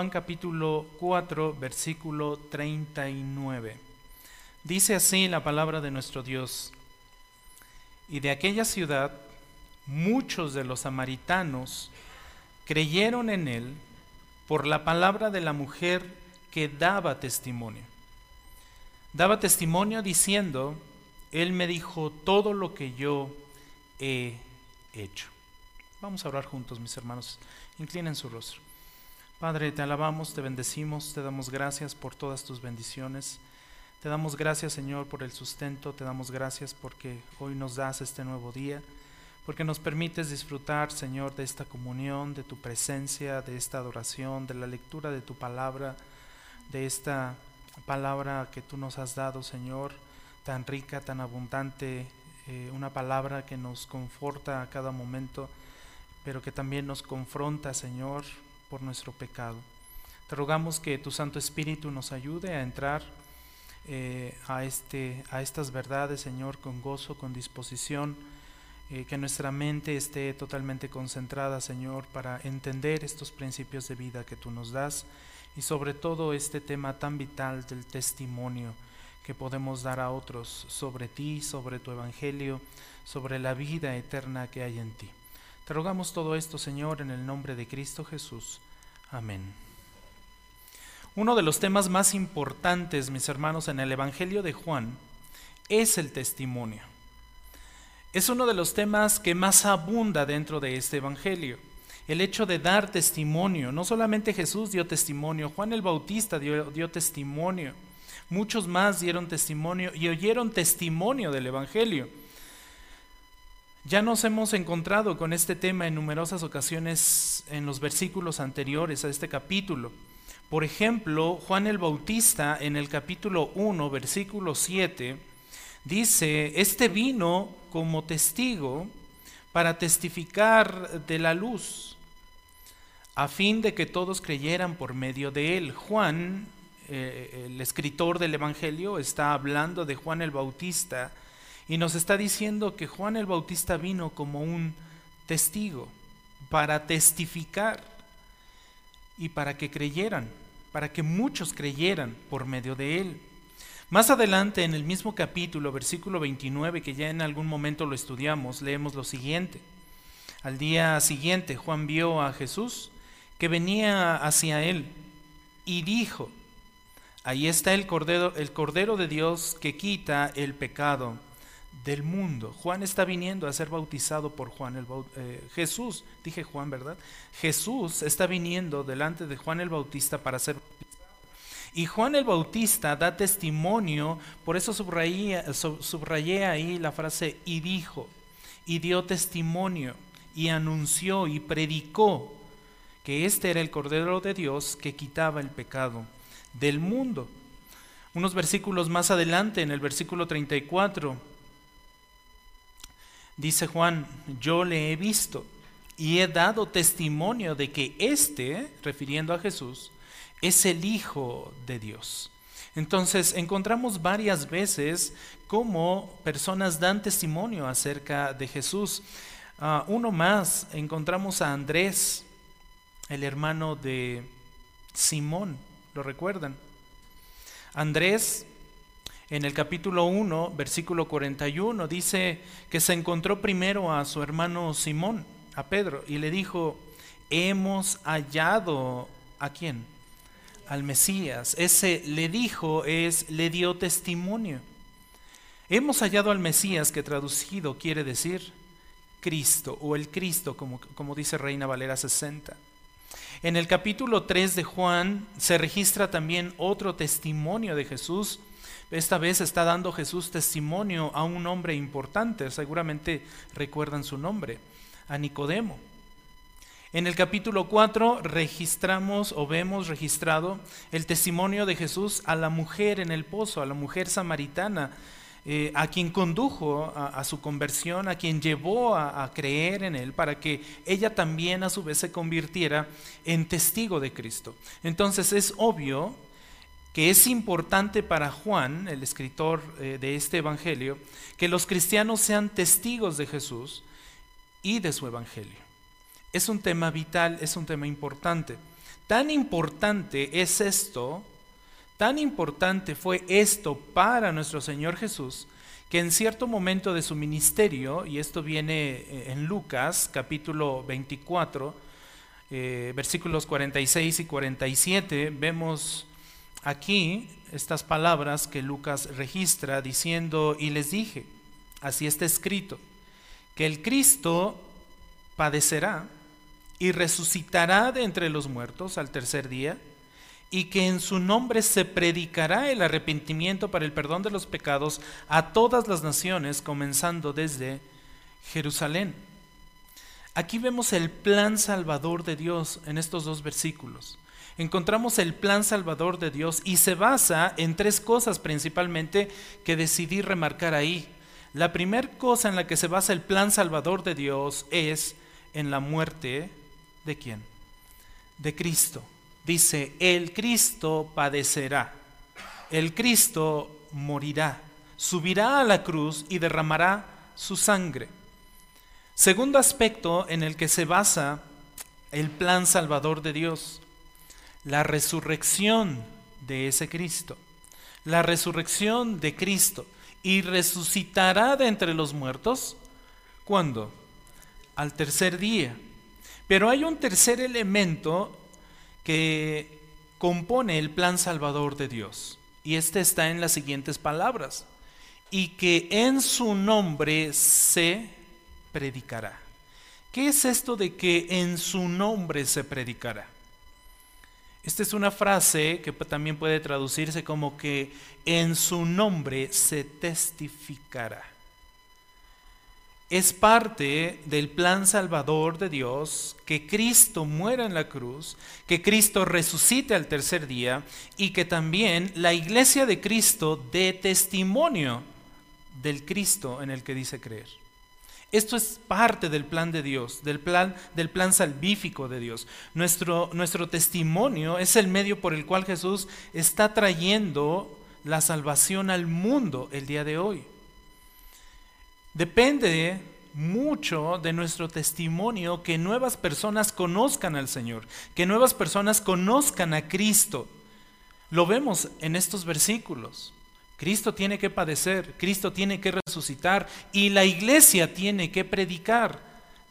Juan capítulo 4, versículo 39. Dice así la palabra de nuestro Dios. Y de aquella ciudad muchos de los samaritanos creyeron en él por la palabra de la mujer que daba testimonio. Daba testimonio diciendo, Él me dijo todo lo que yo he hecho. Vamos a orar juntos, mis hermanos. Inclinen su rostro. Padre, te alabamos, te bendecimos, te damos gracias por todas tus bendiciones. Te damos gracias, Señor, por el sustento, te damos gracias porque hoy nos das este nuevo día, porque nos permites disfrutar, Señor, de esta comunión, de tu presencia, de esta adoración, de la lectura de tu palabra, de esta palabra que tú nos has dado, Señor, tan rica, tan abundante, eh, una palabra que nos conforta a cada momento, pero que también nos confronta, Señor, por nuestro pecado. Te rogamos que tu Santo Espíritu nos ayude a entrar eh, a, este, a estas verdades, Señor, con gozo, con disposición, eh, que nuestra mente esté totalmente concentrada, Señor, para entender estos principios de vida que tú nos das y sobre todo este tema tan vital del testimonio que podemos dar a otros sobre ti, sobre tu evangelio, sobre la vida eterna que hay en ti. Te rogamos todo esto, Señor, en el nombre de Cristo Jesús. Amén. Uno de los temas más importantes, mis hermanos, en el Evangelio de Juan es el testimonio. Es uno de los temas que más abunda dentro de este Evangelio el hecho de dar testimonio. No solamente Jesús dio testimonio, Juan el Bautista dio, testimonio, muchos más dieron testimonio y oyeron testimonio del Evangelio. Ya nos hemos encontrado con este tema en numerosas ocasiones en los versículos anteriores a este capítulo. Por ejemplo, Juan el Bautista en el capítulo 1, versículo 7, dice, este vino como testigo para testificar de la luz a fin de que todos creyeran por medio de él. Juan, eh, el escritor del Evangelio, está hablando de Juan el Bautista y nos está diciendo que Juan el Bautista vino como un testigo para testificar y para que creyeran, para que muchos creyeran por medio de él. Más adelante, en el mismo capítulo, versículo 29, que ya en algún momento lo estudiamos, leemos lo siguiente. Al día siguiente, Juan vio a Jesús que venía hacia él y dijo, ahí está el cordero, el cordero de Dios que quita el pecado del mundo. Juan está viniendo a ser bautizado por Juan el eh, Jesús, dije Juan, ¿verdad? Jesús está viniendo delante de Juan el Bautista para ser bautizado. Y Juan el Bautista da testimonio, por eso subrayé, subrayé ahí la frase y dijo, y dio testimonio, y anunció y predicó que este era el Cordero de Dios que quitaba el pecado del mundo. Unos versículos más adelante, en el versículo 34, dice Juan, yo le he visto y he dado testimonio de que este, refiriendo a Jesús, es el Hijo de Dios. Entonces encontramos varias veces cómo personas dan testimonio acerca de Jesús. Ah, uno más, encontramos a Andrés, el hermano de Simón, ¿lo recuerdan? Andrés, en el capítulo 1, versículo 41, dice que se encontró primero a su hermano Simón, a Pedro, y le dijo, hemos hallado a quién? Al Mesías. Ese le dijo es, le dio testimonio. Hemos hallado al Mesías, que traducido quiere decir Cristo, o el Cristo, como, como dice Reina Valera 60. En el capítulo 3 de Juan se registra también otro testimonio de Jesús. Esta vez está dando Jesús testimonio a un hombre importante, seguramente recuerdan su nombre, a Nicodemo. En el capítulo 4 registramos o vemos registrado el testimonio de Jesús a la mujer en el pozo, a la mujer samaritana, eh, a quien condujo a, su conversión, a quien llevó a, creer en él, para que ella también a su vez se convirtiera en testigo de Cristo. Entonces es obvio que es importante para Juan, el escritor eh, de este Evangelio, que los cristianos sean testigos de Jesús y de su Evangelio. Es un tema vital, es un tema importante. Tan importante es esto, tan importante fue esto para nuestro Señor Jesús, que en cierto momento de su ministerio, y esto viene eh, en Lucas capítulo 24, eh, versículos 46 y 47, vemos aquí estas palabras que Lucas registra diciendo, y les dije, así está escrito, que el Cristo padecerá y resucitará de entre los muertos al tercer día, y que en su nombre se predicará el arrepentimiento para el perdón de los pecados a todas las naciones, comenzando desde Jerusalén. Aquí vemos el plan salvador de Dios en estos dos versículos. Encontramos el plan salvador de Dios y se basa en tres cosas principalmente que decidí remarcar ahí. La primera cosa en la que se basa el plan salvador de Dios es en la muerte de quién? De Cristo. Dice, el Cristo padecerá, el Cristo morirá, subirá a la cruz y derramará su sangre. Segundo aspecto en el que se basa el plan salvador de Dios, la resurrección de ese Cristo, la resurrección de Cristo y resucitará de entre los muertos. ¿Cuándo? Al tercer día. Pero hay un tercer elemento que compone el plan salvador de Dios. Y este está en las siguientes palabras. Y que en su nombre se predicará. ¿Qué es esto de que en su nombre se predicará? Esta es una frase que también puede traducirse como que en su nombre se testificará. Es parte del plan salvador de Dios que Cristo muera en la cruz, que Cristo resucite al tercer día y que también la iglesia de Cristo dé testimonio del Cristo en el que dice creer. Esto es parte del plan de Dios, del plan, del plan salvífico de Dios. Nuestro, nuestro testimonio es el medio por el cual Jesús está trayendo la salvación al mundo el día de hoy. Depende mucho de nuestro testimonio que nuevas personas conozcan al Señor, que nuevas personas conozcan a Cristo. Lo vemos en estos versículos. Cristo tiene que padecer, Cristo tiene que resucitar y la iglesia tiene que predicar,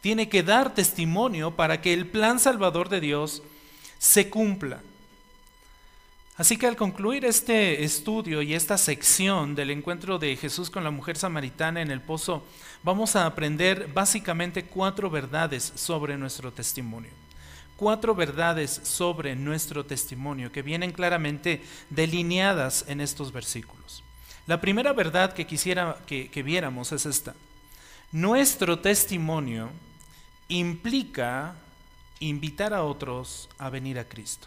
tiene que dar testimonio para que el plan salvador de Dios se cumpla. Así que al concluir este estudio y esta sección del encuentro de Jesús con la mujer samaritana en el pozo, vamos a aprender básicamente cuatro verdades sobre nuestro testimonio cuatro verdades sobre nuestro testimonio que vienen claramente delineadas en estos versículos. La primera verdad que quisiera que, viéramos es esta. Nuestro testimonio implica invitar a otros a venir a Cristo.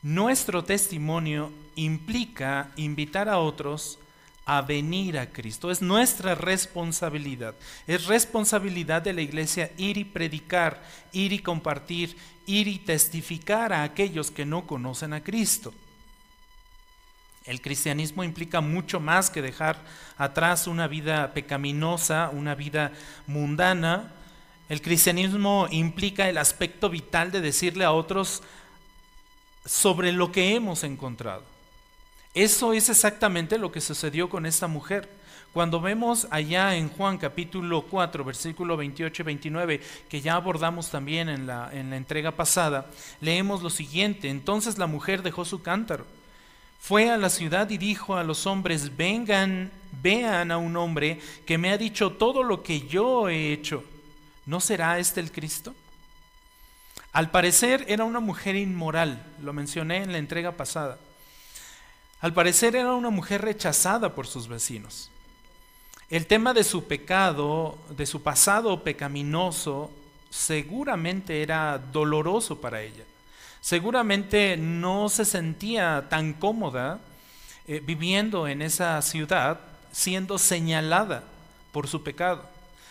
Nuestro testimonio implica invitar a otros a venir a Cristo. Es nuestra responsabilidad. Es responsabilidad de la iglesia ir y predicar, ir y compartir, ir y testificar a aquellos que no conocen a Cristo. El cristianismo implica mucho más que dejar atrás una vida pecaminosa, una vida mundana. El cristianismo implica el aspecto vital de decirle a otros sobre lo que hemos encontrado. Eso es exactamente lo que sucedió con esta mujer. Cuando vemos allá en Juan capítulo 4, versículo 28 y 29, que ya abordamos también en la, en la entrega pasada, leemos lo siguiente, entonces la mujer dejó su cántaro, fue a la ciudad y dijo a los hombres, vengan, vean a un hombre que me ha dicho todo lo que yo he hecho. ¿No será este el Cristo? Al parecer era una mujer inmoral, lo mencioné en la entrega pasada. Al parecer era una mujer rechazada por sus vecinos. El tema de su pecado, de su pasado pecaminoso, seguramente era doloroso para ella. Seguramente no se sentía tan cómoda eh, viviendo en esa ciudad, siendo señalada por su pecado,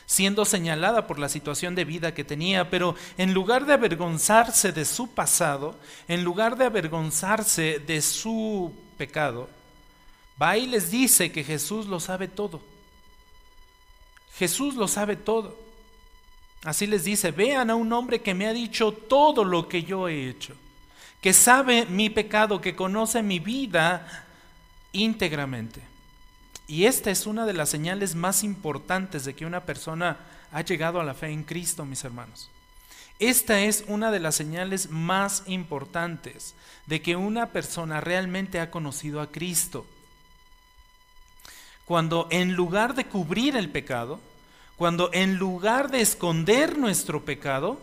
siendo señalada por la situación de vida que tenía, pero en lugar de avergonzarse de su pasado, en lugar de avergonzarse de su pecado, va y les dice que Jesús lo sabe todo. Jesús lo sabe todo. Así les dice, vean a un hombre que me ha dicho todo lo que yo he hecho. que sabe mi pecado, que conoce mi vida íntegramente. Y esta es una de las señales más importantes de que una persona ha llegado a la fe en Cristo, mis hermanos. Esta es una de las señales más importantes de que una persona realmente ha conocido a Cristo. Cuando en lugar de cubrir el pecado, cuando en lugar de esconder nuestro pecado,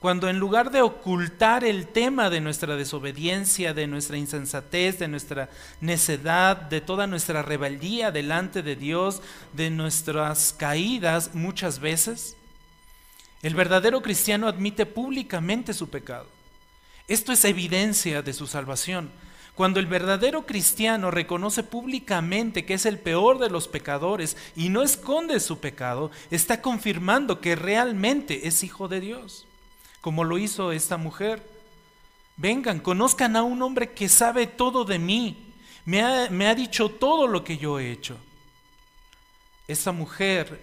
cuando en lugar de ocultar el tema de nuestra desobediencia, de nuestra insensatez, de nuestra necedad, de toda nuestra rebeldía delante de Dios, de nuestras caídas muchas veces, el verdadero cristiano admite públicamente su pecado. Esto es evidencia de su salvación. Cuando el verdadero cristiano reconoce públicamente que es el peor de los pecadores y no esconde su pecado, está confirmando que realmente es hijo de Dios como lo hizo esta mujer. Vengan, conozcan a un hombre que sabe todo de mí, me ha, me ha dicho todo lo que yo he hecho. Esta mujer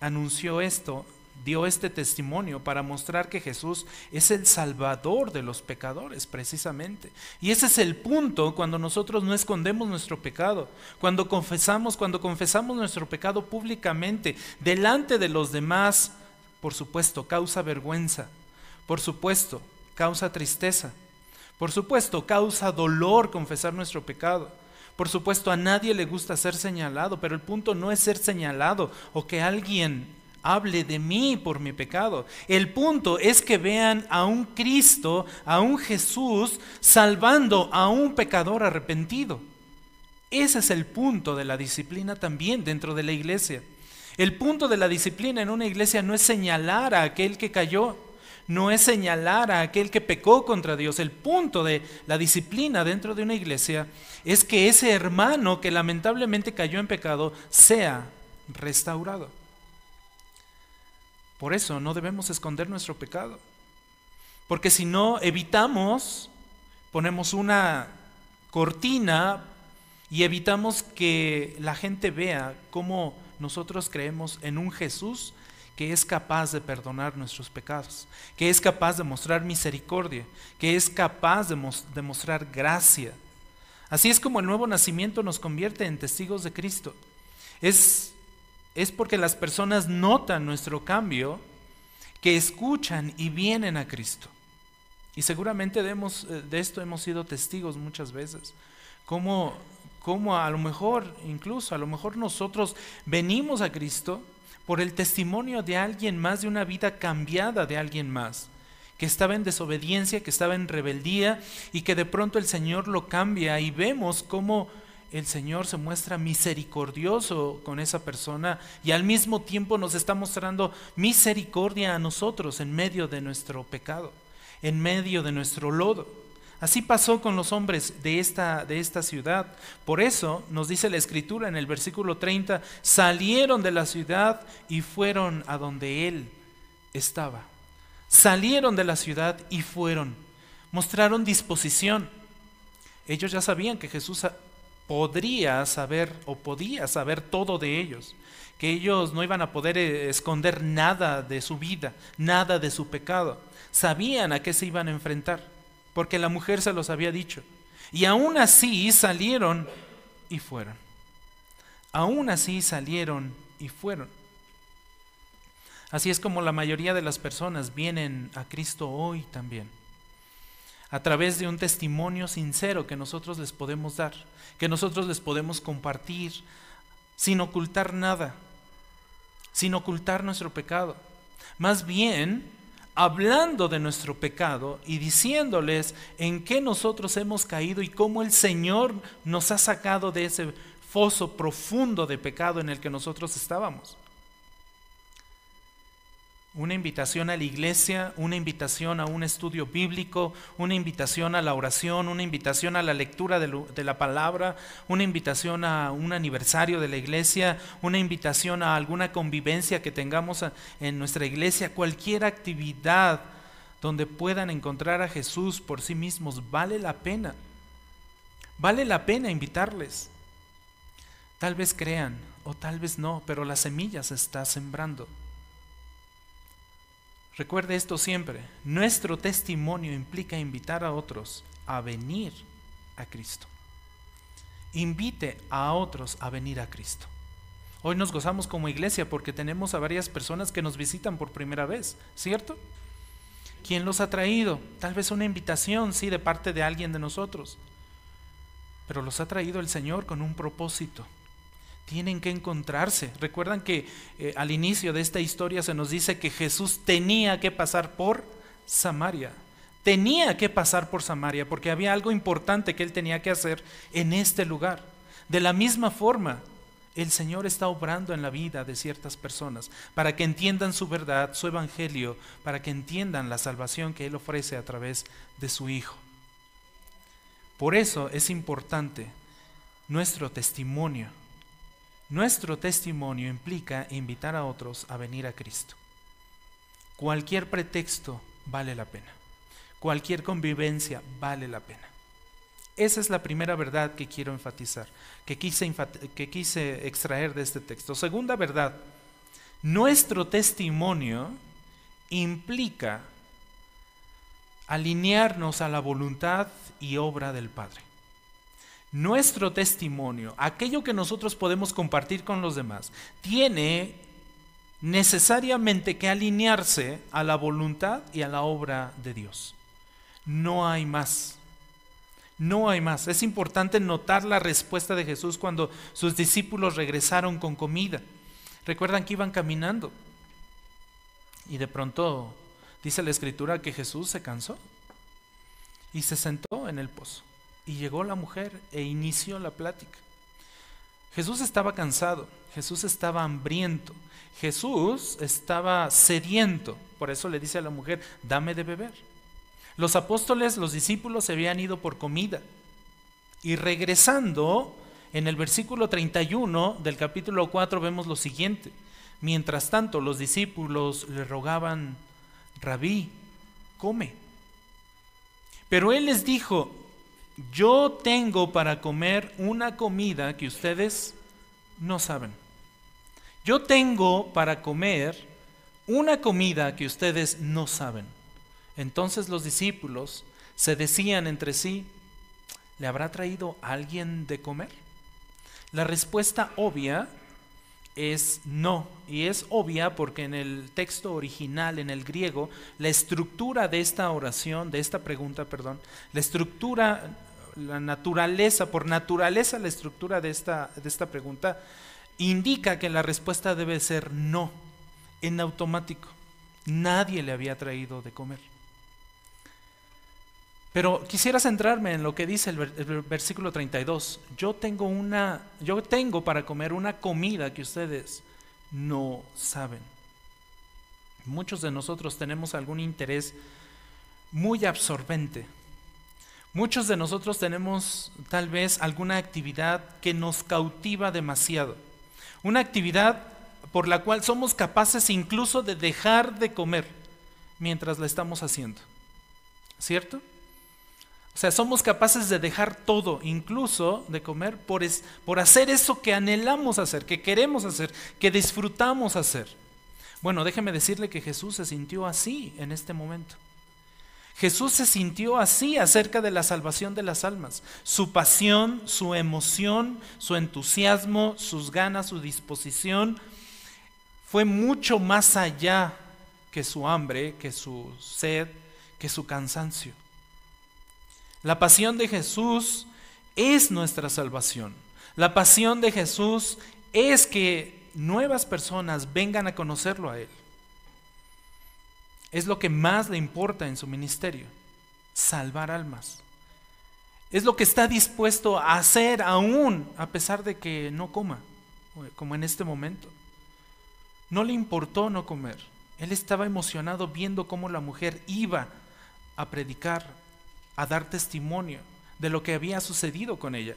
anunció esto, dio este testimonio para mostrar que Jesús es el salvador de los pecadores, precisamente. Y ese es el punto cuando nosotros no escondemos nuestro pecado, cuando confesamos, cuando confesamos nuestro pecado públicamente, delante de los demás, por supuesto, causa vergüenza. Por supuesto, causa tristeza. Por supuesto, causa dolor confesar nuestro pecado. Por supuesto, a nadie le gusta ser señalado, pero el punto no es ser señalado o que alguien hable de mí por mi pecado. El punto es que vean a un Cristo, a un Jesús, salvando a un pecador arrepentido. Ese es el punto de la disciplina también dentro de la iglesia. El punto de la disciplina en una iglesia no es señalar a aquel que cayó no es señalar a aquel que pecó contra Dios. El punto de la disciplina dentro de una iglesia es que ese hermano que lamentablemente cayó en pecado sea restaurado. Por eso no debemos esconder nuestro pecado. Porque si no evitamos, ponemos una cortina y evitamos que la gente vea cómo nosotros creemos en un Jesús que es capaz de perdonar nuestros pecados, que es capaz de mostrar misericordia, que es capaz de, mostrar gracia. Así es como el nuevo nacimiento nos convierte en testigos de Cristo. Es, es porque las personas notan nuestro cambio, que escuchan y vienen a Cristo. Y seguramente de, eh, de esto hemos sido testigos muchas veces. Como, como a lo mejor, incluso a lo mejor nosotros venimos a Cristo por el testimonio de alguien más, de una vida cambiada de alguien más, que estaba en desobediencia, que estaba en rebeldía y que de pronto el Señor lo cambia y vemos cómo el Señor se muestra misericordioso con esa persona y al mismo tiempo nos está mostrando misericordia a nosotros en medio de nuestro pecado, en medio de nuestro lodo. Así pasó con los hombres de esta, de esta ciudad. Por eso nos dice la escritura en el versículo 30, salieron de la ciudad y fueron a donde él estaba. Salieron de la ciudad y fueron. Mostraron disposición. Ellos ya sabían que Jesús podría saber o podía saber todo de ellos, que ellos no iban a poder eh, esconder nada de su vida, nada de su pecado. Sabían a qué se iban a enfrentar porque la mujer se los había dicho. Y aún así salieron y fueron. Aún así salieron y fueron. Así es como la mayoría de las personas vienen a Cristo hoy también. A través de un testimonio sincero que nosotros les podemos dar, que nosotros les podemos compartir, sin ocultar nada, sin ocultar nuestro pecado. Más bien, hablando de nuestro pecado y diciéndoles en qué nosotros hemos caído y cómo el Señor nos ha sacado de ese foso profundo de pecado en el que nosotros estábamos. Una invitación a la iglesia, una invitación a un estudio bíblico, una invitación a la oración, una invitación a la lectura de, la palabra, una invitación a un aniversario de la iglesia, una invitación a alguna convivencia que tengamos en nuestra iglesia, cualquier actividad donde puedan encontrar a Jesús por sí mismos, vale la pena. Vale la pena invitarles. Tal vez crean o tal vez no, pero la semilla se está sembrando. Recuerde esto siempre. Nuestro testimonio implica invitar a otros a venir a Cristo. Invite a otros a venir a Cristo. Hoy nos gozamos como iglesia porque tenemos a varias personas que nos visitan por primera vez, ¿cierto? ¿Quién los ha traído? Tal vez una invitación, sí, de parte de alguien de nosotros. Pero los ha traído el Señor con un propósito. Tienen que encontrarse. Recuerdan que eh, al inicio de esta historia se nos dice que Jesús tenía que pasar por Samaria. Tenía que pasar por Samaria porque había algo importante que él tenía que hacer en este lugar. De la misma forma, el Señor está obrando en la vida de ciertas personas para que entiendan su verdad, su evangelio, para que entiendan la salvación que Él ofrece a través de su Hijo. Por eso es importante nuestro testimonio. Nuestro testimonio implica invitar a otros a venir a Cristo. Cualquier pretexto vale la pena. Cualquier convivencia vale la pena. Esa es la primera verdad que quiero enfatizar, que quise, que quise extraer de este texto. Segunda verdad, nuestro testimonio implica alinearnos a la voluntad y obra del Padre. Nuestro testimonio, aquello que nosotros podemos compartir con los demás, tiene necesariamente que alinearse a la voluntad y a la obra de Dios. No hay más. No hay más. Es importante notar la respuesta de Jesús cuando sus discípulos regresaron con comida. Recuerdan que iban caminando y de pronto dice la escritura que Jesús se cansó y se sentó en el pozo. Y llegó la mujer e inició la plática. Jesús estaba cansado, Jesús estaba hambriento, Jesús estaba sediento. Por eso le dice a la mujer, dame de beber. Los apóstoles, los discípulos se habían ido por comida. Y regresando, en el versículo 31 del capítulo 4 vemos lo siguiente. Mientras tanto, los discípulos le rogaban, rabí, come. Pero él les dijo, yo tengo para comer una comida que ustedes no saben. Yo tengo para comer una comida que ustedes no saben. Entonces los discípulos se decían entre sí, ¿le habrá traído alguien de comer? La respuesta obvia es no, y es obvia porque en el texto original, en el griego, la estructura de esta oración, de esta pregunta, perdón, la estructura, la naturaleza, por naturaleza la estructura de esta, de esta pregunta, indica que la respuesta debe ser no, en automático. Nadie le había traído de comer. Pero quisiera centrarme en lo que dice el, versículo 32. Yo tengo una yo tengo para comer una comida que ustedes no saben. Muchos de nosotros tenemos algún interés muy absorbente. Muchos de nosotros tenemos tal vez alguna actividad que nos cautiva demasiado. Una actividad por la cual somos capaces incluso de dejar de comer mientras la estamos haciendo. ¿Cierto? O sea, somos capaces de dejar todo, incluso de comer, por, por hacer eso que anhelamos hacer, que queremos hacer, que disfrutamos hacer. Bueno, déjeme decirle que Jesús se sintió así en este momento. Jesús se sintió así acerca de la salvación de las almas. Su pasión, su emoción, su entusiasmo, sus ganas, su disposición fue mucho más allá que su hambre, que su sed, que su cansancio. La pasión de Jesús es nuestra salvación. La pasión de Jesús es que nuevas personas vengan a conocerlo a Él. Es lo que más le importa en su ministerio, salvar almas. Es lo que está dispuesto a hacer aún a pesar de que no coma, como en este momento. No le importó no comer. Él estaba emocionado viendo cómo la mujer iba a predicar a dar testimonio de lo que había sucedido con ella.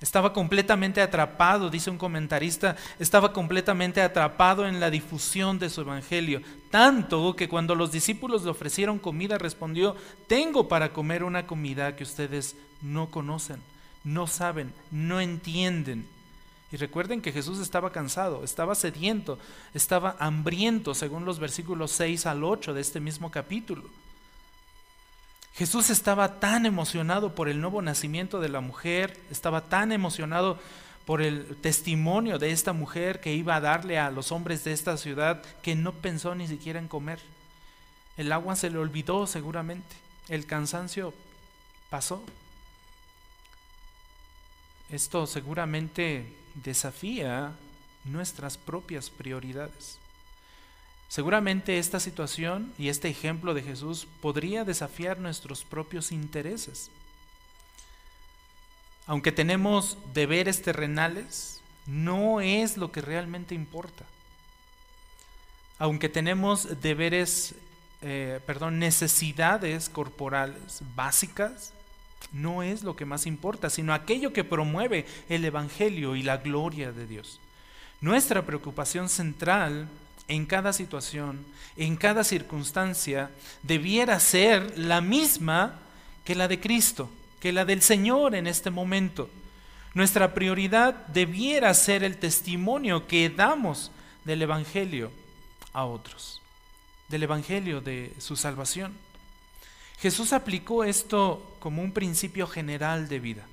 Estaba completamente atrapado, dice un comentarista, estaba completamente atrapado en la difusión de su evangelio, tanto que cuando los discípulos le ofrecieron comida respondió, tengo para comer una comida que ustedes no conocen, no saben, no entienden. Y recuerden que Jesús estaba cansado, estaba sediento, estaba hambriento, según los versículos 6 al 8 de este mismo capítulo. Jesús estaba tan emocionado por el nuevo nacimiento de la mujer, estaba tan emocionado por el testimonio de esta mujer que iba a darle a los hombres de esta ciudad que no pensó ni siquiera en comer. El agua se le olvidó seguramente, el cansancio pasó. Esto seguramente desafía nuestras propias prioridades. Seguramente esta situación y este ejemplo de Jesús podría desafiar nuestros propios intereses. Aunque tenemos deberes terrenales, no es lo que realmente importa. Aunque tenemos deberes, eh, perdón, necesidades corporales básicas, no es lo que más importa, sino aquello que promueve el Evangelio y la gloria de Dios. Nuestra preocupación central en cada situación, en cada circunstancia, debiera ser la misma que la de Cristo, que la del Señor en este momento. Nuestra prioridad debiera ser el testimonio que damos del Evangelio a otros, del Evangelio de su salvación. Jesús aplicó esto como un principio general de vida.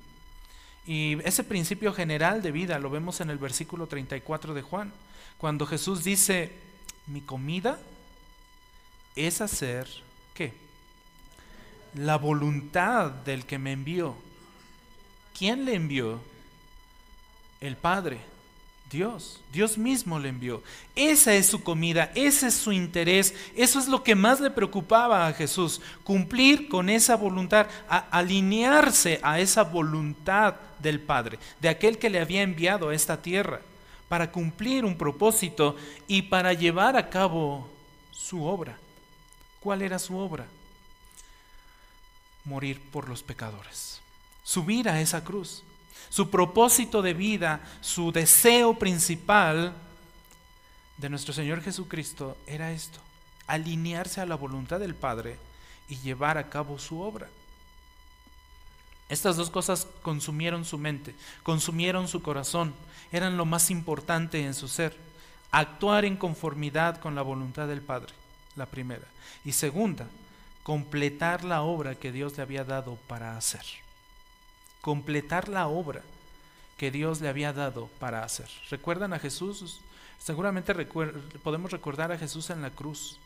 Y ese principio general de vida lo vemos en el versículo 34 de Juan, cuando Jesús dice, mi comida es hacer, ¿qué? La voluntad del que me envió. ¿Quién le envió? El Padre. Dios, Dios mismo le envió. Esa es su comida, ese es su interés, eso es lo que más le preocupaba a Jesús, cumplir con esa voluntad, alinearse a esa voluntad del Padre, de aquel que le había enviado a esta tierra, para cumplir un propósito y para llevar a cabo su obra. ¿Cuál era su obra? Morir por los pecadores, subir a esa cruz su propósito de vida, su deseo principal de nuestro Señor Jesucristo era esto, alinearse a la voluntad del Padre y llevar a cabo su obra. Estas dos cosas consumieron su mente, consumieron su corazón, eran lo más importante en su ser. Actuar en conformidad con la voluntad del Padre, la primera. Y segunda, completar la obra que Dios le había dado para hacer completar la obra que Dios le había dado para hacer. ¿Recuerdan a Jesús? Seguramente podemos recordar a Jesús en la cruz.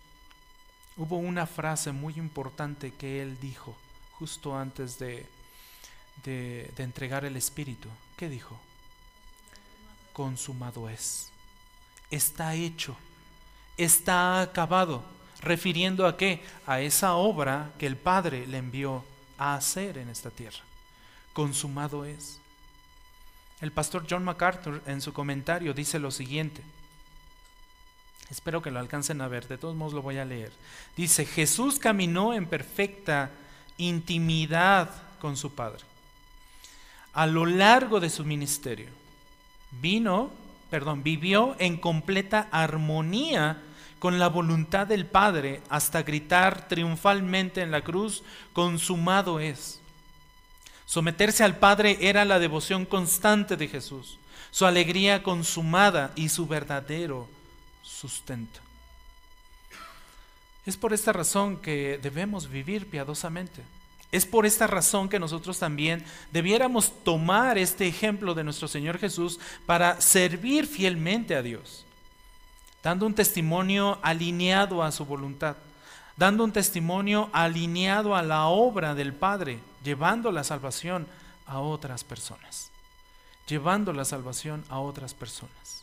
Hubo una frase muy importante que él dijo justo antes de, de, entregar el Espíritu. ¿Qué dijo? Consumado es. Está hecho. Está acabado. Refiriendo a qué? A esa obra que el Padre le envió a hacer en esta tierra consumado es. El pastor John MacArthur en su comentario dice lo siguiente. Espero que lo alcancen a ver, de todos modos lo voy a leer. Dice, Jesús caminó en perfecta intimidad con su Padre. A lo largo de su ministerio, vino, perdón, vivió en completa armonía con la voluntad del Padre hasta gritar triunfalmente en la cruz, consumado es. Someterse al Padre era la devoción constante de Jesús, su alegría consumada y su verdadero sustento. Es por esta razón que debemos vivir piadosamente. Es por esta razón que nosotros también debiéramos tomar este ejemplo de nuestro Señor Jesús para servir fielmente a Dios, dando un testimonio alineado a su voluntad, dando un testimonio alineado a la obra del Padre llevando la salvación a otras personas. Llevando la salvación a otras personas.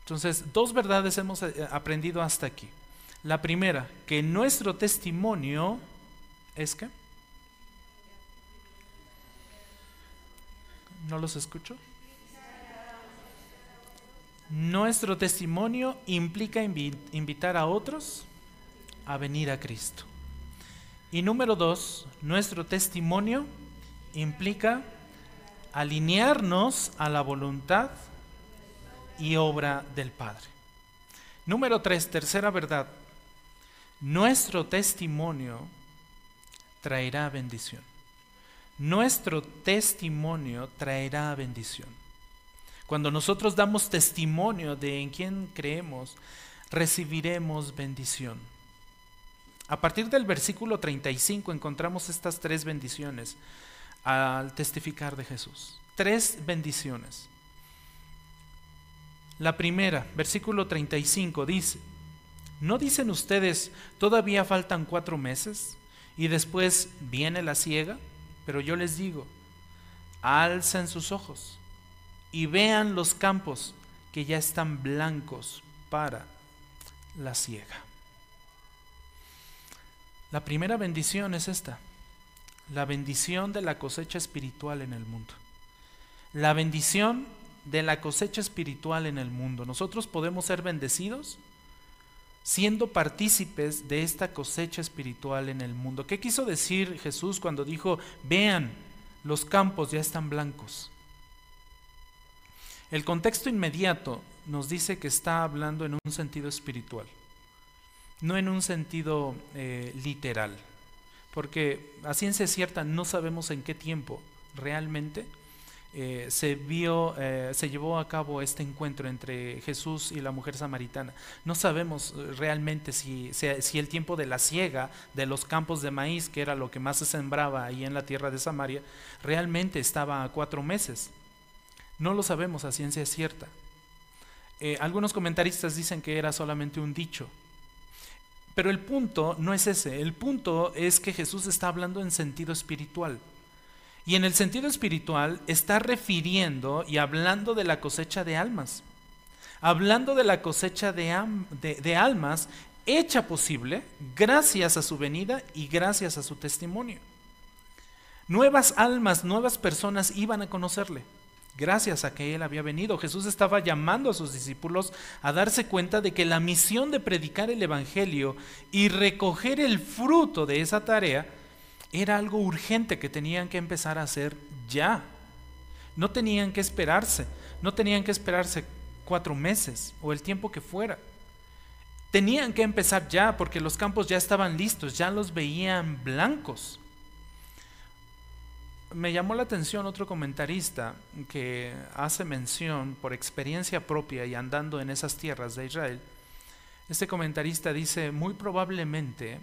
Entonces, dos verdades hemos eh, aprendido hasta aquí. La primera, que nuestro testimonio es que... ¿No los escucho? Nuestro testimonio implica invitar a otros a venir a Cristo. Y número dos, nuestro testimonio implica alinearnos a la voluntad y obra del Padre. Número tres, tercera verdad, nuestro testimonio traerá bendición. Nuestro testimonio traerá bendición. Cuando nosotros damos testimonio de en quién creemos, recibiremos bendición. A partir del versículo 35 encontramos estas tres bendiciones al testificar de Jesús. Tres bendiciones. La primera, versículo 35, dice, ¿no dicen ustedes todavía faltan cuatro meses y después viene la ciega? Pero yo les digo, alcen sus ojos y vean los campos que ya están blancos para la ciega. La primera bendición es esta, la bendición de la cosecha espiritual en el mundo. La bendición de la cosecha espiritual en el mundo. Nosotros podemos ser bendecidos siendo partícipes de esta cosecha espiritual en el mundo. ¿Qué quiso decir Jesús cuando dijo, vean, los campos ya están blancos? El contexto inmediato nos dice que está hablando en un sentido espiritual, no en un sentido eh, literal, porque a ciencia cierta no sabemos en qué tiempo realmente eh, se vio, eh, se llevó a cabo este encuentro entre Jesús y la mujer samaritana. No sabemos realmente si, si, el tiempo de la siega de los campos de maíz, que era lo que más se sembraba ahí en la tierra de Samaria, realmente estaba a cuatro meses. No lo sabemos a ciencia cierta. Eh, algunos comentaristas dicen que era solamente un dicho. Pero el punto no es ese, el punto es que Jesús está hablando en sentido espiritual. Y en el sentido espiritual está refiriendo y hablando de la cosecha de almas. Hablando de la cosecha de almas hecha posible gracias a su venida y gracias a su testimonio. Nuevas almas, nuevas personas iban a conocerle gracias a que Él había venido. Jesús estaba llamando a sus discípulos a darse cuenta de que la misión de predicar el Evangelio y recoger el fruto de esa tarea era algo urgente que tenían que empezar a hacer ya. No tenían que esperarse, no tenían que esperarse cuatro meses o el tiempo que fuera. Tenían que empezar ya porque los campos ya estaban listos, ya los veían blancos me llamó la atención otro comentarista que hace mención por experiencia propia y andando en esas tierras de Israel. Este comentarista dice, muy probablemente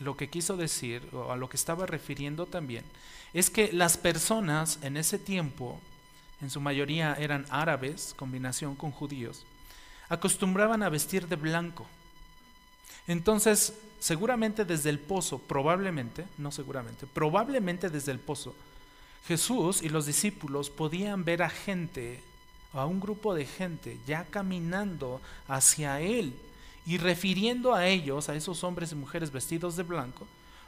lo que quiso decir, o a lo que estaba refiriendo también, es que las personas en ese tiempo, en su mayoría eran árabes, combinación con judíos, acostumbraban a vestir de blanco. Entonces, seguramente desde el pozo, probablemente, no seguramente, probablemente desde el pozo, Jesús y los discípulos podían ver a gente, a un grupo de gente, ya caminando hacia Él y refiriendo a ellos, a esos hombres y mujeres vestidos de blanco,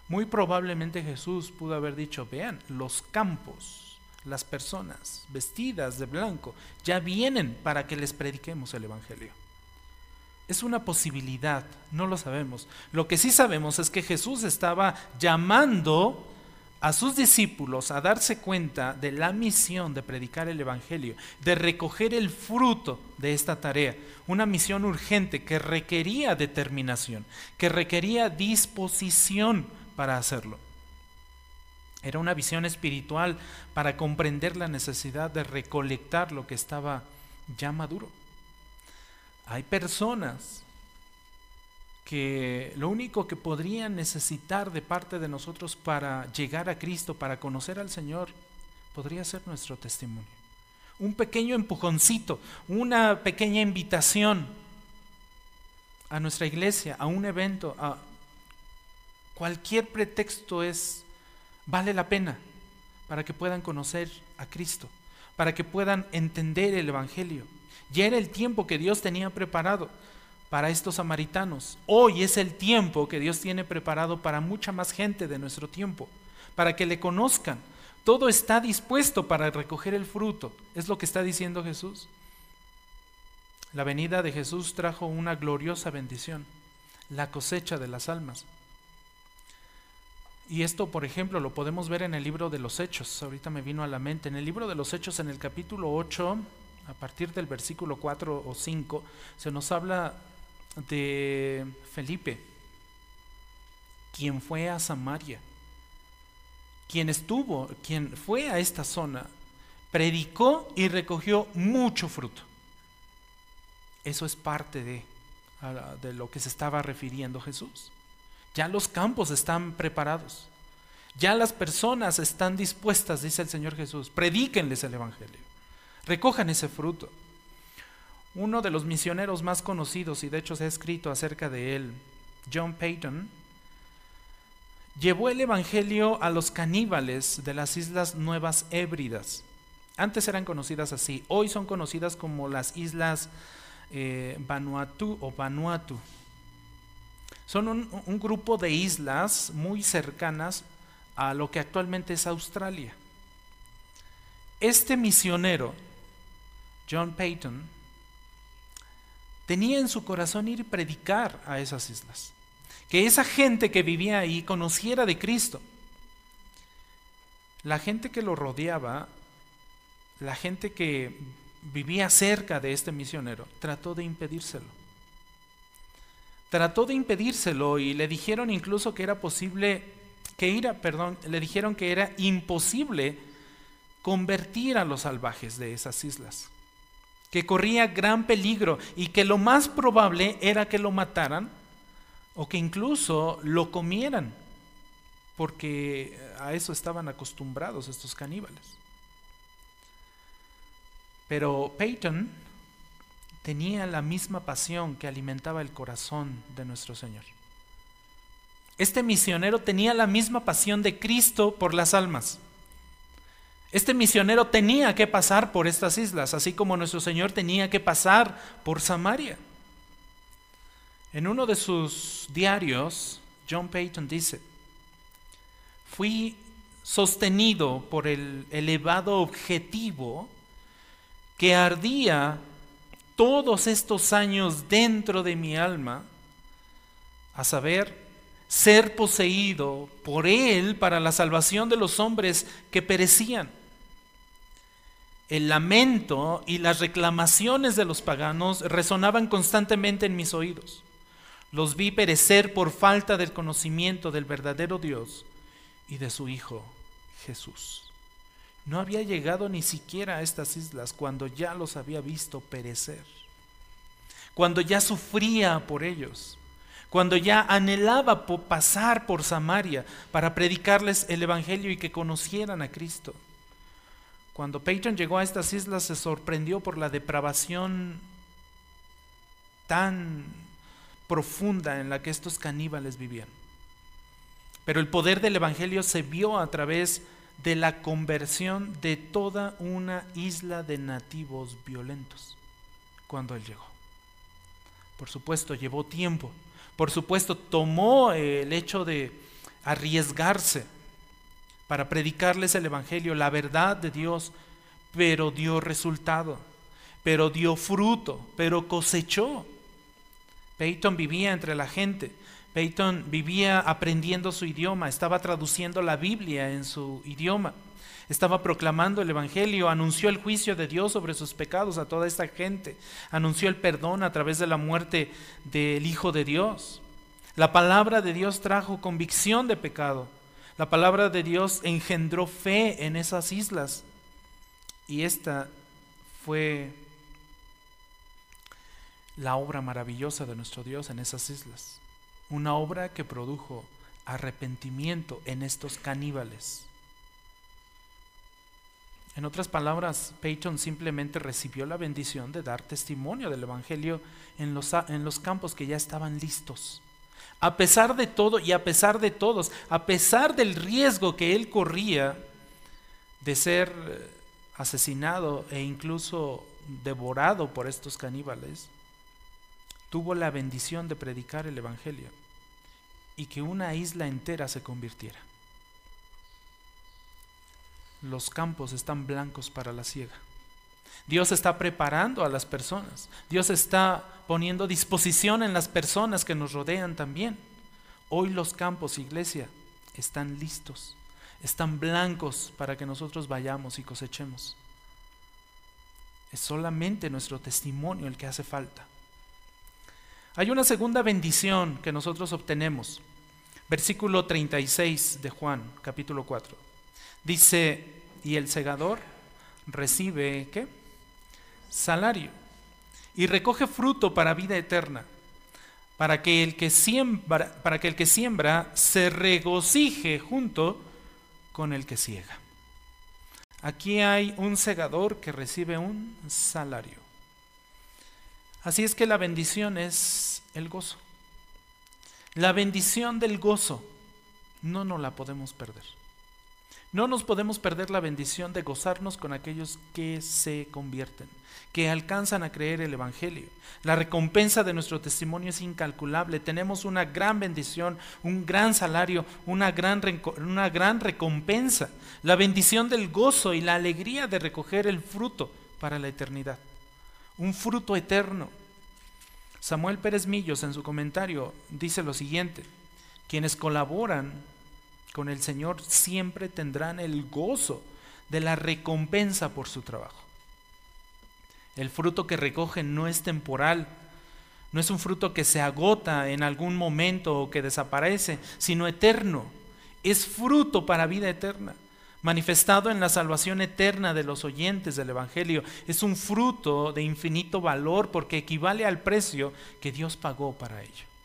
muy probablemente Jesús pudo haber dicho, vean, los campos, las personas vestidas de blanco, ya vienen para que les prediquemos el Evangelio. Es una posibilidad, no lo sabemos. Lo que sí sabemos es que Jesús estaba llamando a sus discípulos a darse cuenta de la misión de predicar el Evangelio, de recoger el fruto de esta tarea, una misión urgente que requería determinación, que requería disposición para hacerlo. Era una visión espiritual para comprender la necesidad de recolectar lo que estaba ya maduro. Hay personas que lo único que podrían necesitar de parte de nosotros para llegar a Cristo, para conocer al Señor, podría ser nuestro testimonio. Un pequeño empujoncito, una pequeña invitación a nuestra iglesia, a un evento, a cualquier pretexto es vale la pena para que puedan conocer a Cristo, para que puedan entender el evangelio. Ya era el tiempo que Dios tenía preparado para estos samaritanos. Hoy es el tiempo que Dios tiene preparado para mucha más gente de nuestro tiempo, para que le conozcan. Todo está dispuesto para recoger el fruto. Es lo que está diciendo Jesús. La venida de Jesús trajo una gloriosa bendición, la cosecha de las almas. Y esto, por ejemplo, lo podemos ver en el libro de los Hechos. Ahorita me vino a la mente. En el libro de los Hechos, en el capítulo 8, a partir del versículo 4 o 5, se nos habla de Felipe, quien fue a Samaria, quien estuvo, quien fue a esta zona predicó y recogió mucho fruto. Eso es parte de, de lo que se estaba refiriendo Jesús. Ya los campos están preparados. Ya las personas están dispuestas, dice el Señor Jesús. Predíquenles el Evangelio. Recojan ese fruto. Uno de los misioneros más conocidos, y de hecho se ha escrito acerca de él, John Payton, llevó el Evangelio a los caníbales de las Islas Nuevas Hébridas. Antes eran conocidas así, hoy son conocidas como las Islas eh, Vanuatu o Vanuatu. Son un grupo de islas muy cercanas a lo que actualmente es Australia. Este misionero, John Payton, tenía en su corazón ir a predicar a esas islas. Que esa gente que vivía ahí conociera de Cristo. La gente que lo rodeaba, la gente que vivía cerca de este misionero, trató de impedírselo. Trató de impedírselo y le dijeron incluso que era posible, que era, perdón, le dijeron que era imposible convertir a los salvajes de esas islas que corría gran peligro y que lo más probable era que lo mataran o que incluso lo comieran, porque a eso estaban acostumbrados estos caníbales. Pero Peyton tenía la misma pasión que alimentaba el corazón de nuestro Señor. Este misionero tenía la misma pasión de Cristo por las almas. Este misionero tenía que pasar por estas islas, así como nuestro Señor tenía que pasar por Samaria. En uno de sus diarios, John Payton dice, fui sostenido por el elevado objetivo que ardía todos estos años dentro de mi alma, a saber, ser poseído por Él para la salvación de los hombres que perecían. El lamento y las reclamaciones de los paganos resonaban constantemente en mis oídos. Los vi perecer por falta del conocimiento del verdadero Dios y de su Hijo Jesús. No había llegado ni siquiera a estas islas cuando ya los había visto perecer, cuando ya sufría por ellos cuando ya anhelaba pasar por Samaria para predicarles el Evangelio y que conocieran a Cristo. Cuando Peyton llegó a estas islas se sorprendió por la depravación tan profunda en la que estos caníbales vivían. Pero el poder del Evangelio se vio a través de la conversión de toda una isla de nativos violentos cuando él llegó. Por supuesto, llevó tiempo, por supuesto, tomó el hecho de arriesgarse para predicarles el Evangelio, la verdad de Dios, pero dio resultado, pero dio fruto, pero cosechó. Peyton vivía entre la gente, Peyton vivía aprendiendo su idioma, estaba traduciendo la Biblia en su idioma. Estaba proclamando el Evangelio, anunció el juicio de Dios sobre sus pecados a toda esta gente, anunció el perdón a través de la muerte del Hijo de Dios. La palabra de Dios trajo convicción de pecado. La palabra de Dios engendró fe en esas islas. Y esta fue la obra maravillosa de nuestro Dios en esas islas. Una obra que produjo arrepentimiento en estos caníbales. En otras palabras, Peyton simplemente recibió la bendición de dar testimonio del Evangelio en los, en los campos que ya estaban listos. A pesar de todo y a pesar de todos, a pesar del riesgo que él corría de ser eh, asesinado e incluso devorado por estos caníbales, tuvo la bendición de predicar el Evangelio y que una isla entera se convirtiera los campos están blancos para la siega. Dios está preparando a las personas. Dios está poniendo disposición en las personas que nos rodean también. Hoy los campos, iglesia, están listos, están blancos para que nosotros vayamos y cosechemos. Es solamente nuestro testimonio el que hace falta. Hay una segunda bendición que nosotros obtenemos. Versículo 36 de Juan, capítulo 4. Dice, y el segador recibe ¿qué? Salario. Y recoge fruto para vida eterna, para que el que siembra, para que el que siembra se regocije junto con el que ciega. Aquí hay un segador que recibe un salario. Así es que la bendición es el gozo. La bendición del gozo no nos la podemos perder. No nos podemos perder la bendición de gozarnos con aquellos que se convierten, que alcanzan a creer el Evangelio. La recompensa de nuestro testimonio es incalculable. Tenemos una gran bendición, un gran salario, una gran, una gran recompensa. La bendición del gozo y la alegría de recoger el fruto para la eternidad. Un fruto eterno. Samuel Pérez Millos en su comentario dice lo siguiente, quienes colaboran con el Señor siempre tendrán el gozo de la recompensa por su trabajo. El fruto que recogen no es temporal, no es un fruto que se agota en algún momento o que desaparece, sino eterno. Es fruto para vida eterna, manifestado en la salvación eterna de los oyentes del Evangelio. Es un fruto de infinito valor porque equivale al precio que Dios pagó para ello.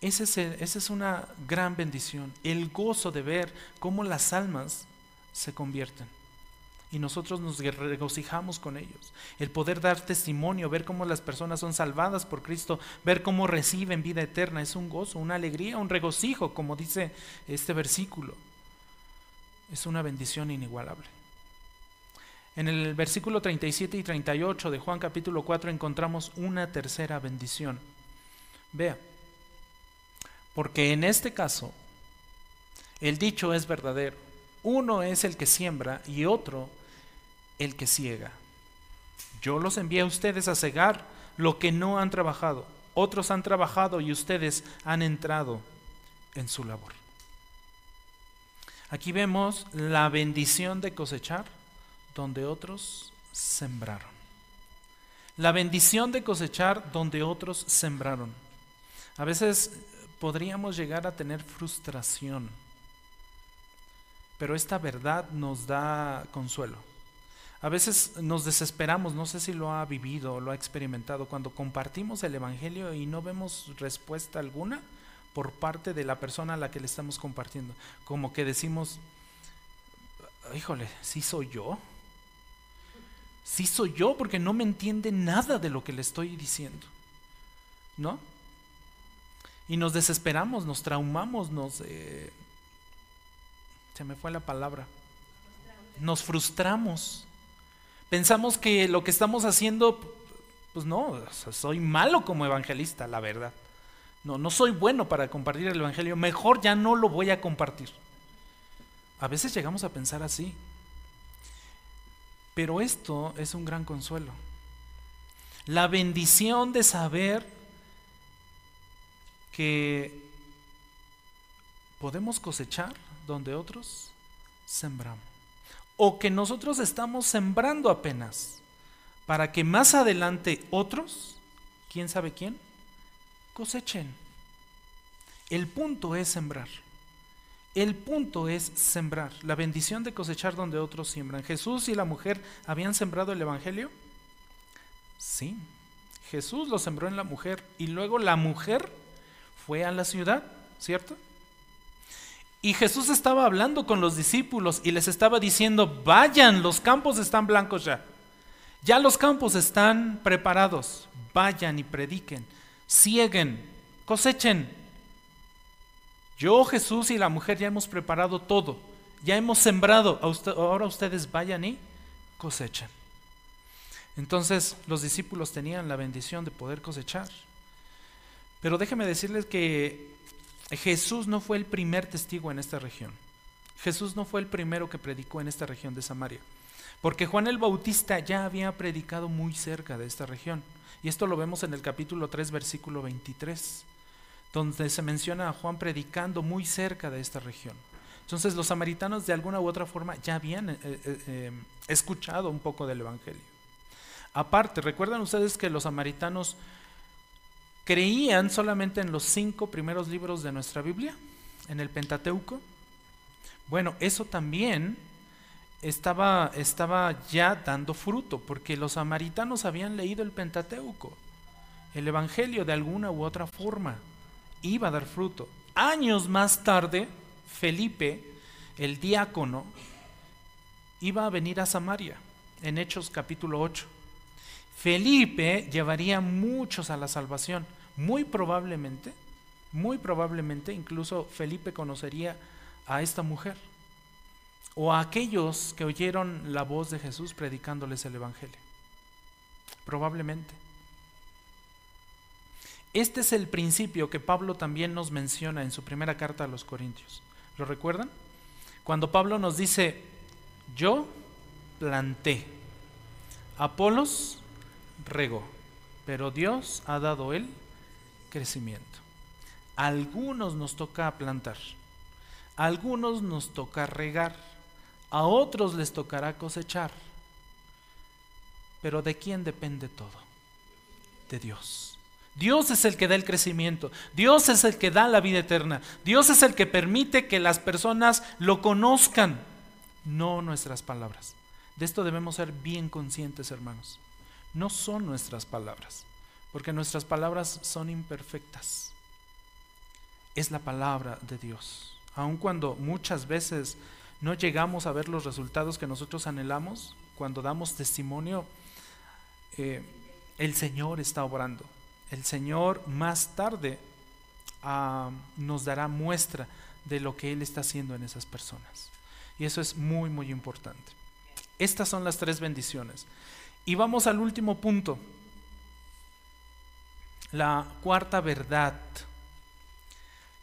Esa es, una gran bendición, el gozo de ver cómo las almas se convierten. Y nosotros nos regocijamos con ellos. El poder dar testimonio, ver cómo las personas son salvadas por Cristo, ver cómo reciben vida eterna, es un gozo, una alegría, un regocijo, como dice este versículo. Es una bendición inigualable. En el versículo 37 y 38 de Juan capítulo 4 encontramos una tercera bendición. Vea, porque en este caso, el dicho es verdadero. Uno es el que siembra y otro el que ciega. Yo los envié a ustedes a cegar lo que no han trabajado. Otros han trabajado y ustedes han entrado en su labor. Aquí vemos la bendición de cosechar donde otros sembraron. La bendición de cosechar donde otros sembraron. A veces podríamos llegar a tener frustración. Pero esta verdad nos da consuelo. A veces nos desesperamos, no sé si lo ha vivido o lo ha experimentado, cuando compartimos el Evangelio y no vemos respuesta alguna por parte de la persona a la que le estamos compartiendo. Como que decimos, híjole, ¿sí soy yo? Sí soy yo porque no me entiende nada de lo que le estoy diciendo. ¿No? Y nos desesperamos, nos traumamos, nos... Eh, se me fue la palabra. Nos frustramos. Pensamos que lo que estamos haciendo, pues no, soy malo como evangelista, la verdad. No, no soy bueno para compartir el Evangelio. Mejor ya no lo voy a compartir. A veces llegamos a pensar así. Pero esto es un gran consuelo. La bendición de saber que podemos cosechar donde otros sembramos. O que nosotros estamos sembrando apenas para que más adelante otros, quién sabe quién, cosechen. El punto es sembrar. El punto es sembrar. La bendición de cosechar donde otros siembran. Jesús y la mujer habían sembrado el Evangelio. Sí. Jesús lo sembró en la mujer y luego la mujer fue a la ciudad, ¿cierto? Y Jesús estaba hablando con los discípulos y les estaba diciendo, vayan, los campos están blancos ya. Ya los campos están preparados. Vayan y prediquen, cieguen, cosechen. Yo, Jesús y la mujer ya hemos preparado todo. Ya hemos sembrado. Ahora ustedes vayan y cosechen. Entonces los discípulos tenían la bendición de poder cosechar. Pero déjeme decirles que Jesús no fue el primer testigo en esta región. Jesús no fue el primero que predicó en esta región de Samaria. Porque Juan el Bautista ya había predicado muy cerca de esta región. Y esto lo vemos en el capítulo 3, versículo 23, donde se menciona a Juan predicando muy cerca de esta región. Entonces los samaritanos de alguna u otra forma ya habían eh, eh, eh, escuchado un poco del Evangelio. Aparte, recuerdan ustedes que los samaritanos creían solamente en los cinco primeros libros de nuestra Biblia, en el Pentateuco. Bueno, eso también estaba, estaba ya dando fruto, porque los samaritanos habían leído el Pentateuco, el Evangelio de alguna u otra forma, iba a dar fruto. Años más tarde, Felipe, el diácono, iba a venir a Samaria, en Hechos capítulo 8. Felipe llevaría muchos a la salvación, muy probablemente, muy probablemente incluso Felipe conocería a esta mujer o a aquellos que oyeron la voz de Jesús predicándoles el Evangelio. Probablemente. Este es el principio que Pablo también nos menciona en su primera carta a los Corintios. ¿Lo recuerdan? Cuando Pablo nos dice, yo planté, Apolos regó, pero Dios ha dado el crecimiento. A algunos nos toca plantar, a algunos nos toca regar, a otros les tocará cosechar. Pero ¿de quién depende todo? De Dios. Dios es el que da el crecimiento, Dios es el que da la vida eterna, Dios es el que permite que las personas lo conozcan, no nuestras palabras. De esto debemos ser bien conscientes, hermanos. No son nuestras palabras, porque nuestras palabras son imperfectas. Es la palabra de Dios. Aun cuando muchas veces no llegamos a ver los resultados que nosotros anhelamos, cuando damos testimonio, eh, el Señor está obrando. El Señor más tarde ah, nos dará muestra de lo que Él está haciendo en esas personas. Y eso es muy, muy importante. Estas son las tres bendiciones. Y vamos al último punto. La cuarta verdad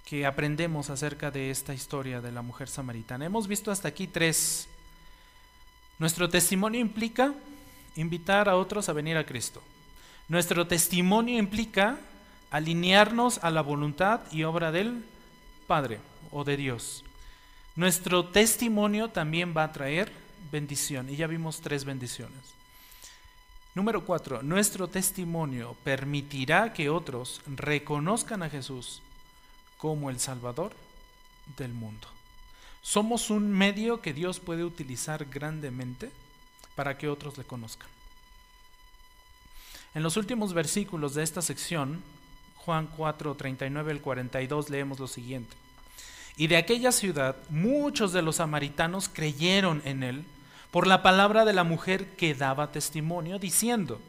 que aprendemos acerca de esta historia de la mujer samaritana. Hemos visto hasta aquí tres. Nuestro testimonio implica invitar a otros a venir a Cristo. Nuestro testimonio implica alinearnos a la voluntad y obra del Padre o de Dios. Nuestro testimonio también va a traer bendición y ya vimos tres bendiciones. Número cuatro, nuestro testimonio permitirá que otros reconozcan a Jesús como el Salvador del mundo. Somos un medio que Dios puede utilizar grandemente para que otros le conozcan. En los últimos versículos de esta sección, Juan 4, 39 al 42, leemos lo siguiente. Y de aquella ciudad muchos de los samaritanos creyeron en él por la palabra de la mujer que daba testimonio, diciendo,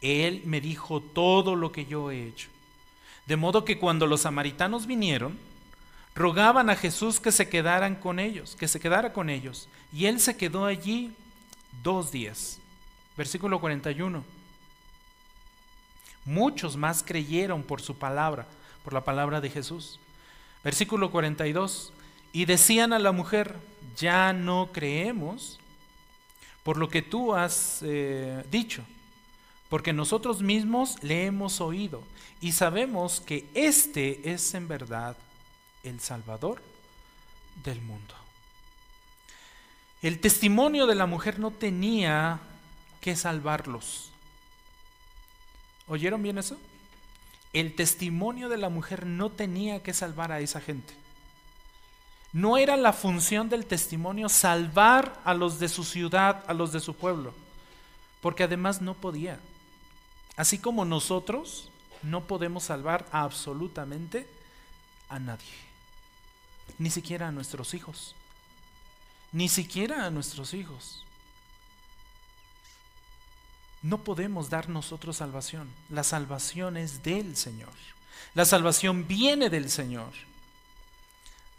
Él me dijo todo lo que yo he hecho. De modo que cuando los samaritanos vinieron, rogaban a Jesús que se quedaran con ellos, que se quedara con ellos. Y él se quedó allí dos días. Versículo 41. Muchos más creyeron por su palabra, por la palabra de Jesús. Versículo 42. Y decían a la mujer, ya no creemos por lo que tú has eh, dicho porque nosotros mismos le hemos oído y sabemos que este es en verdad el Salvador del mundo. El testimonio de la mujer no tenía que salvarlos. ¿Oyeron bien eso? El testimonio de la mujer no tenía que salvar a esa gente. No era la función del testimonio salvar a los de su ciudad, a los de su pueblo, porque además no podía. Así como nosotros no podemos salvar absolutamente a nadie, ni siquiera a nuestros hijos, ni siquiera a nuestros hijos. No podemos dar nosotros salvación. La salvación es del Señor. La salvación viene del Señor.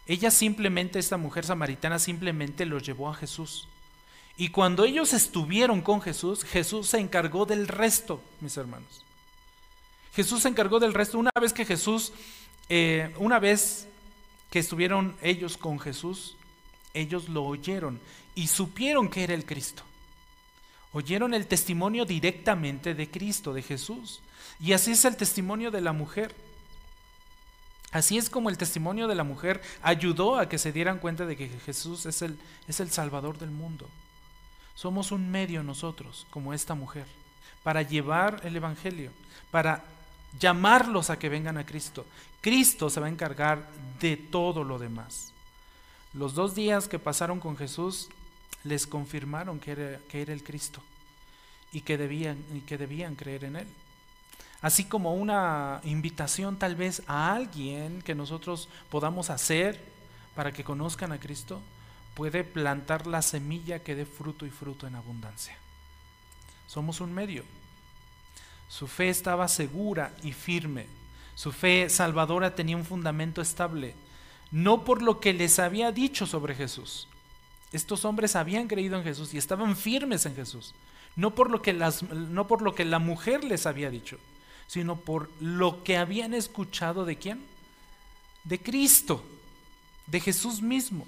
Ella simplemente, esta mujer samaritana, simplemente lo llevó a Jesús. Y cuando ellos estuvieron con Jesús, Jesús se encargó del resto, mis hermanos. Jesús se encargó del resto. Una vez que Jesús, eh, una vez que estuvieron ellos con Jesús, ellos lo oyeron y supieron que era el Cristo. Oyeron el testimonio directamente de Cristo, de Jesús. Y así es el testimonio de la mujer. Así es como el testimonio de la mujer ayudó a que se dieran cuenta de que Jesús es el, es el Salvador del mundo. Somos un medio nosotros, como esta mujer, para llevar el Evangelio, para llamarlos a que vengan a Cristo. Cristo se va a encargar de todo lo demás. Los dos días que pasaron con Jesús les confirmaron que era, que era el Cristo y que, debían, y que debían creer en Él. Así como una invitación tal vez a alguien que nosotros podamos hacer para que conozcan a Cristo, puede plantar la semilla que dé fruto y fruto en abundancia. Somos un medio. Su fe estaba segura y firme. Su fe salvadora tenía un fundamento estable, no por lo que les había dicho sobre Jesús. Estos hombres habían creído en Jesús y estaban firmes en Jesús, no por lo que, las, no por lo que la mujer les había dicho, sino por lo que habían escuchado de quién? De Cristo, de Jesús mismo.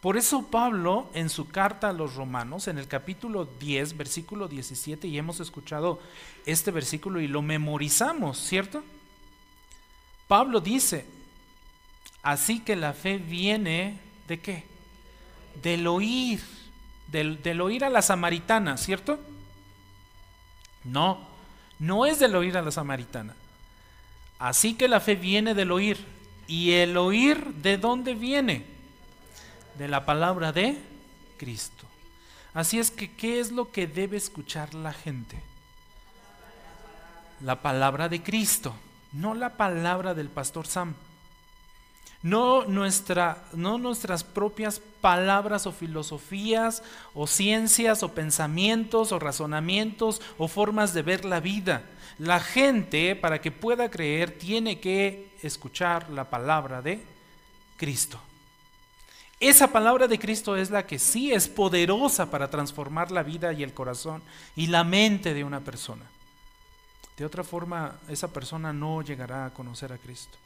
Por eso Pablo en su carta a los romanos, en el capítulo 10, versículo 17, y hemos escuchado este versículo y lo memorizamos, ¿cierto? Pablo dice, así que la fe viene de qué? Del oír, del, oír a la samaritana, ¿cierto? No, no es del oír a la samaritana. Así que la fe viene del oír. ¿Y el oír de dónde viene? de la palabra de Cristo. Así es que, ¿qué es lo que debe escuchar la gente? La palabra de Cristo, no la palabra del pastor Sam. No, nuestra, no nuestras propias palabras o filosofías o ciencias o pensamientos o razonamientos o formas de ver la vida. La gente, para que pueda creer, tiene que escuchar la palabra de Cristo. Esa palabra de Cristo es la que sí es poderosa para transformar la vida y el corazón y la mente de una persona. De otra forma, esa persona no llegará a conocer a Cristo.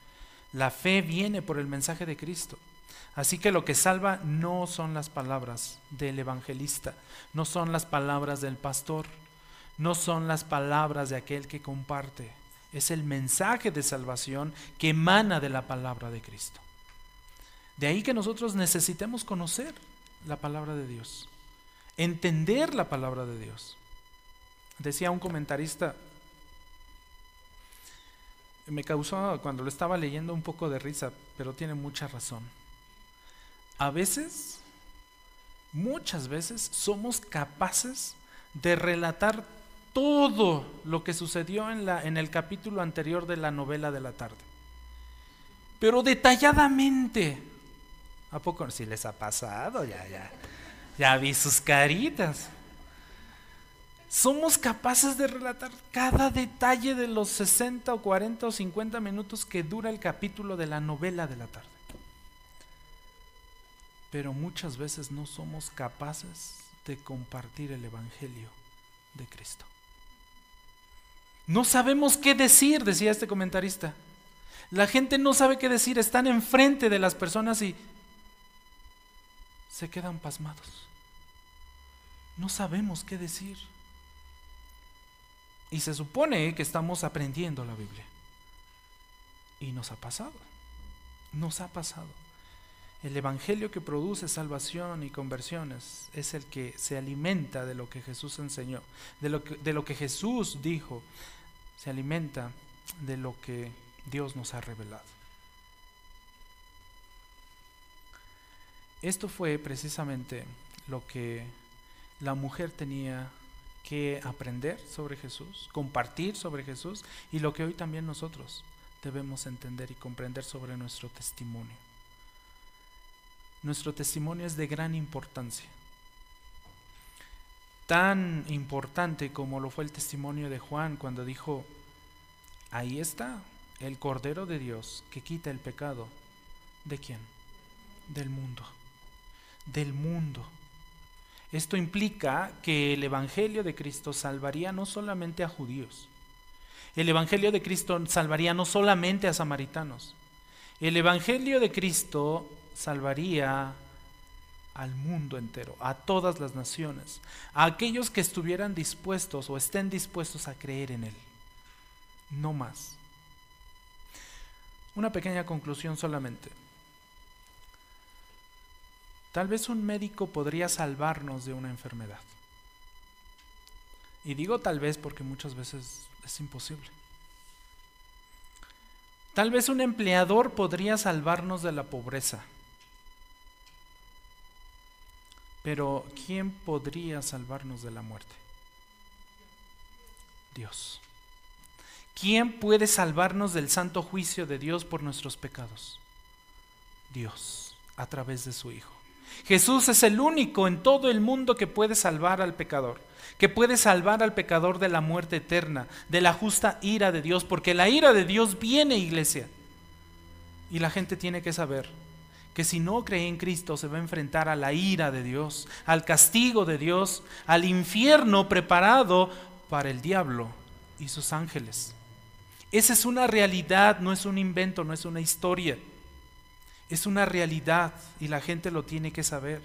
La fe viene por el mensaje de Cristo. Así que lo que salva no son las palabras del evangelista, no son las palabras del pastor, no son las palabras de aquel que comparte. Es el mensaje de salvación que emana de la palabra de Cristo. De ahí que nosotros necesitemos conocer la palabra de Dios, entender la palabra de Dios. Decía un comentarista, me causó cuando lo estaba leyendo un poco de risa, pero tiene mucha razón. A veces, muchas veces, somos capaces de relatar todo lo que sucedió en, la, en el capítulo anterior de la novela de la tarde, pero detalladamente ¿A poco si les ha pasado? Ya, ya. Ya vi sus caritas. Somos capaces de relatar cada detalle de los 60 o 40 o 50 minutos que dura el capítulo de la novela de la tarde. Pero muchas veces no somos capaces de compartir el Evangelio de Cristo. No sabemos qué decir, decía este comentarista. La gente no sabe qué decir, están enfrente de las personas y se quedan pasmados. No sabemos qué decir. Y se supone que estamos aprendiendo la Biblia. Y nos ha pasado. Nos ha pasado. El Evangelio que produce salvación y conversiones es el que se alimenta de lo que Jesús enseñó, de lo que, de lo que Jesús dijo, se alimenta de lo que Dios nos ha revelado. Esto fue precisamente lo que la mujer tenía que aprender sobre Jesús, compartir sobre Jesús y lo que hoy también nosotros debemos entender y comprender sobre nuestro testimonio. Nuestro testimonio es de gran importancia, tan importante como lo fue el testimonio de Juan cuando dijo, ahí está el Cordero de Dios que quita el pecado. ¿De quién? Del mundo del mundo. Esto implica que el Evangelio de Cristo salvaría no solamente a judíos, el Evangelio de Cristo salvaría no solamente a samaritanos, el Evangelio de Cristo salvaría al mundo entero, a todas las naciones, a aquellos que estuvieran dispuestos o estén dispuestos a creer en Él. No más. Una pequeña conclusión solamente. Tal vez un médico podría salvarnos de una enfermedad. Y digo tal vez porque muchas veces es imposible. Tal vez un empleador podría salvarnos de la pobreza. Pero ¿quién podría salvarnos de la muerte? Dios. ¿Quién puede salvarnos del santo juicio de Dios por nuestros pecados? Dios, a través de su Hijo. Jesús es el único en todo el mundo que puede salvar al pecador, que puede salvar al pecador de la muerte eterna, de la justa ira de Dios, porque la ira de Dios viene, iglesia. Y la gente tiene que saber que si no cree en Cristo se va a enfrentar a la ira de Dios, al castigo de Dios, al infierno preparado para el diablo y sus ángeles. Esa es una realidad, no es un invento, no es una historia. Es una realidad y la gente lo tiene que saber.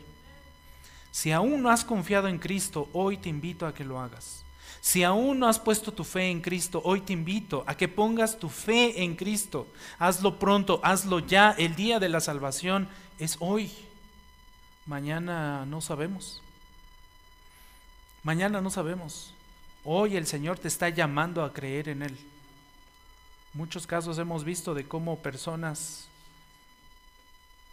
Si aún no has confiado en Cristo, hoy te invito a que lo hagas. Si aún no has puesto tu fe en Cristo, hoy te invito a que pongas tu fe en Cristo. Hazlo pronto, hazlo ya. El día de la salvación es hoy. Mañana no sabemos. Mañana no sabemos. Hoy el Señor te está llamando a creer en Él. Muchos casos hemos visto de cómo personas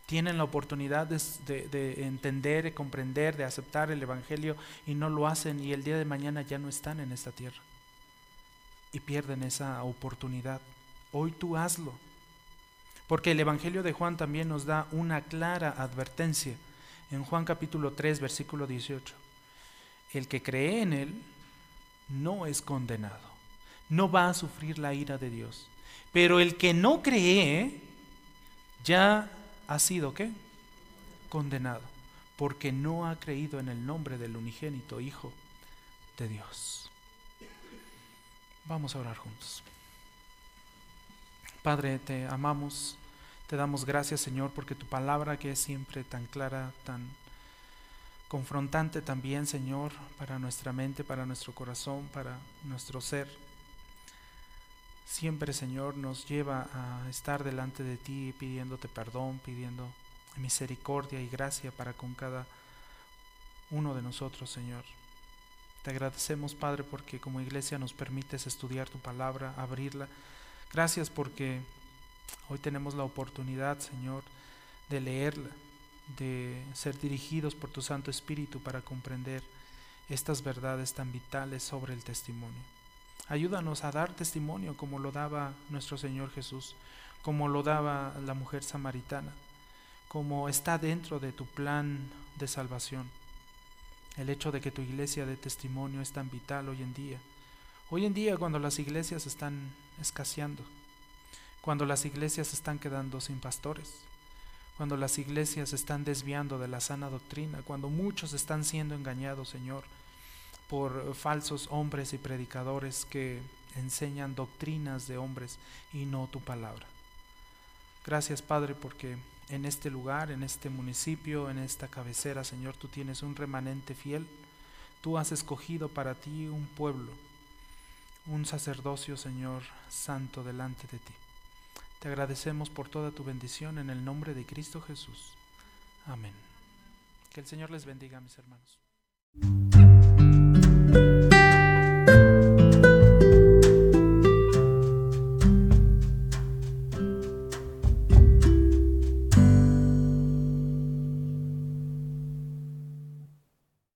tienen la oportunidad de, entender, de comprender, de aceptar el Evangelio y no lo hacen y el día de mañana ya no están en esta tierra y pierden esa oportunidad. Hoy tú hazlo, porque el Evangelio de Juan también nos da una clara advertencia en Juan capítulo 3, versículo 18. El que cree en Él no es condenado, no va a sufrir la ira de Dios, pero el que no cree ya ha sido qué? Condenado, porque no ha creído en el nombre del unigénito Hijo de Dios. Vamos a orar juntos. Padre, te amamos, te damos gracias Señor, porque tu palabra que es siempre tan clara, tan confrontante también, Señor, para nuestra mente, para nuestro corazón, para nuestro ser siempre, Señor, nos lleva a estar delante de ti pidiéndote perdón, pidiendo misericordia y gracia para con cada uno de nosotros, Señor. Te agradecemos, Padre, porque como iglesia nos permites estudiar tu palabra, abrirla. Gracias porque hoy tenemos la oportunidad, Señor, de leerla, de ser dirigidos por tu Santo Espíritu para comprender estas verdades tan vitales sobre el testimonio. Ayúdanos a dar testimonio como lo daba nuestro Señor Jesús, como lo daba la mujer samaritana, como está dentro de tu plan de salvación. El hecho de que tu iglesia de testimonio es tan vital hoy en día. Hoy en día cuando las iglesias están escaseando, cuando las iglesias están quedando sin pastores, cuando las iglesias están desviando de la sana doctrina, cuando muchos están siendo engañados, Señor, por falsos hombres y predicadores que enseñan doctrinas de hombres y no tu palabra. Gracias Padre porque en este lugar, en este municipio, en esta cabecera, Señor, tú tienes un remanente fiel. Tú has escogido para ti un pueblo, un sacerdocio, Señor, santo delante de ti. Te agradecemos por toda tu bendición en el nombre de Cristo Jesús. Amén. Que el Señor les bendiga, mis hermanos. Música